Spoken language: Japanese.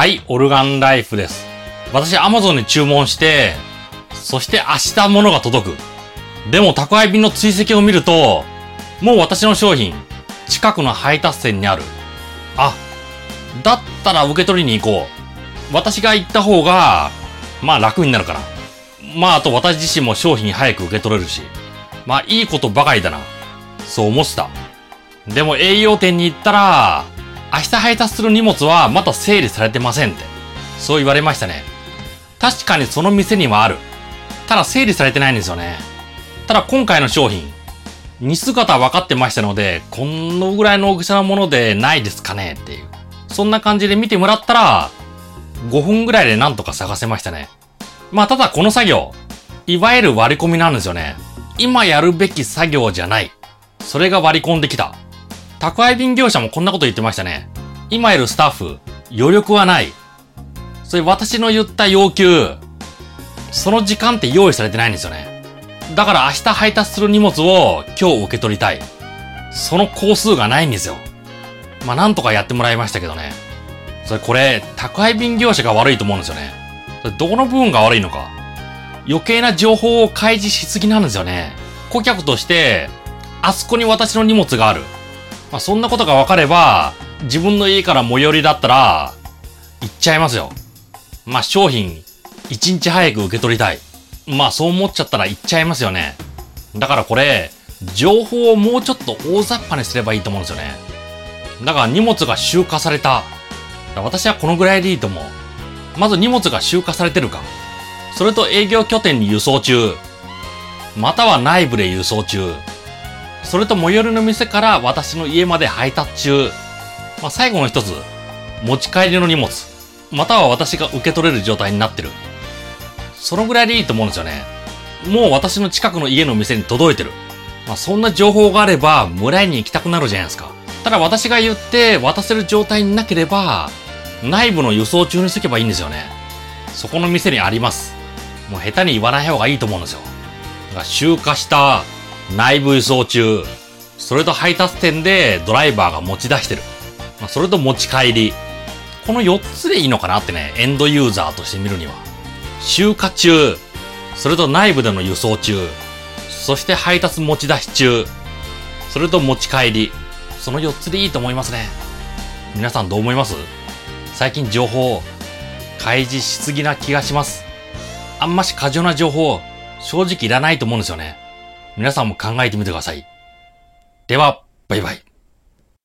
はい、オルガンライフです。私、アマゾンに注文して、そして明日物が届く。でも宅配便の追跡を見ると、もう私の商品、近くの配達店にある。あ、だったら受け取りに行こう。私が行った方が、まあ楽になるから。まああと私自身も商品早く受け取れるし。まあいいことばかりだな。そう思ってた。でも営業店に行ったら、明日配達する荷物はまだ整理されてませんって。そう言われましたね。確かにその店にはある。ただ整理されてないんですよね。ただ今回の商品、似姿分かってましたので、このぐらいの大きさのものでないですかねっていう。そんな感じで見てもらったら、5分ぐらいでなんとか探せましたね。まあただこの作業、いわゆる割り込みなんですよね。今やるべき作業じゃない。それが割り込んできた。宅配便業者もこんなこと言ってましたね。今いるスタッフ、余力はない。それ私の言った要求、その時間って用意されてないんですよね。だから明日配達する荷物を今日受け取りたい。その工数がないんですよ。まあなんとかやってもらいましたけどね。それこれ、宅配便業者が悪いと思うんですよね。それどこの部分が悪いのか。余計な情報を開示しすぎなんですよね。顧客として、あそこに私の荷物がある。まあそんなことが分かれば、自分の家から最寄りだったら、行っちゃいますよ。まあ商品、一日早く受け取りたい。まあそう思っちゃったら行っちゃいますよね。だからこれ、情報をもうちょっと大雑把にすればいいと思うんですよね。だから荷物が集荷された。私はこのぐらいでいいと思う。まず荷物が集荷されてるか。それと営業拠点に輸送中。または内部で輸送中。それと最寄りの店から私の家まで配達中。まあ、最後の一つ。持ち帰りの荷物。または私が受け取れる状態になってる。そのぐらいでいいと思うんですよね。もう私の近くの家の店に届いてる。まあ、そんな情報があれば、村に行きたくなるじゃないですか。ただ私が言って渡せる状態になければ、内部の輸送中にしとけばいいんですよね。そこの店にあります。もう下手に言わない方がいいと思うんですよ。だから集荷した内部輸送中、それと配達店でドライバーが持ち出してる。ま、それと持ち帰り。この4つでいいのかなってね、エンドユーザーとして見るには。集荷中、それと内部での輸送中、そして配達持ち出し中、それと持ち帰り。その4つでいいと思いますね。皆さんどう思います？最近情報、開示しすぎな気がします。あんまし過剰な情報、正直いらないと思うんですよね。皆さんも考えてみてください。では、バイバイ。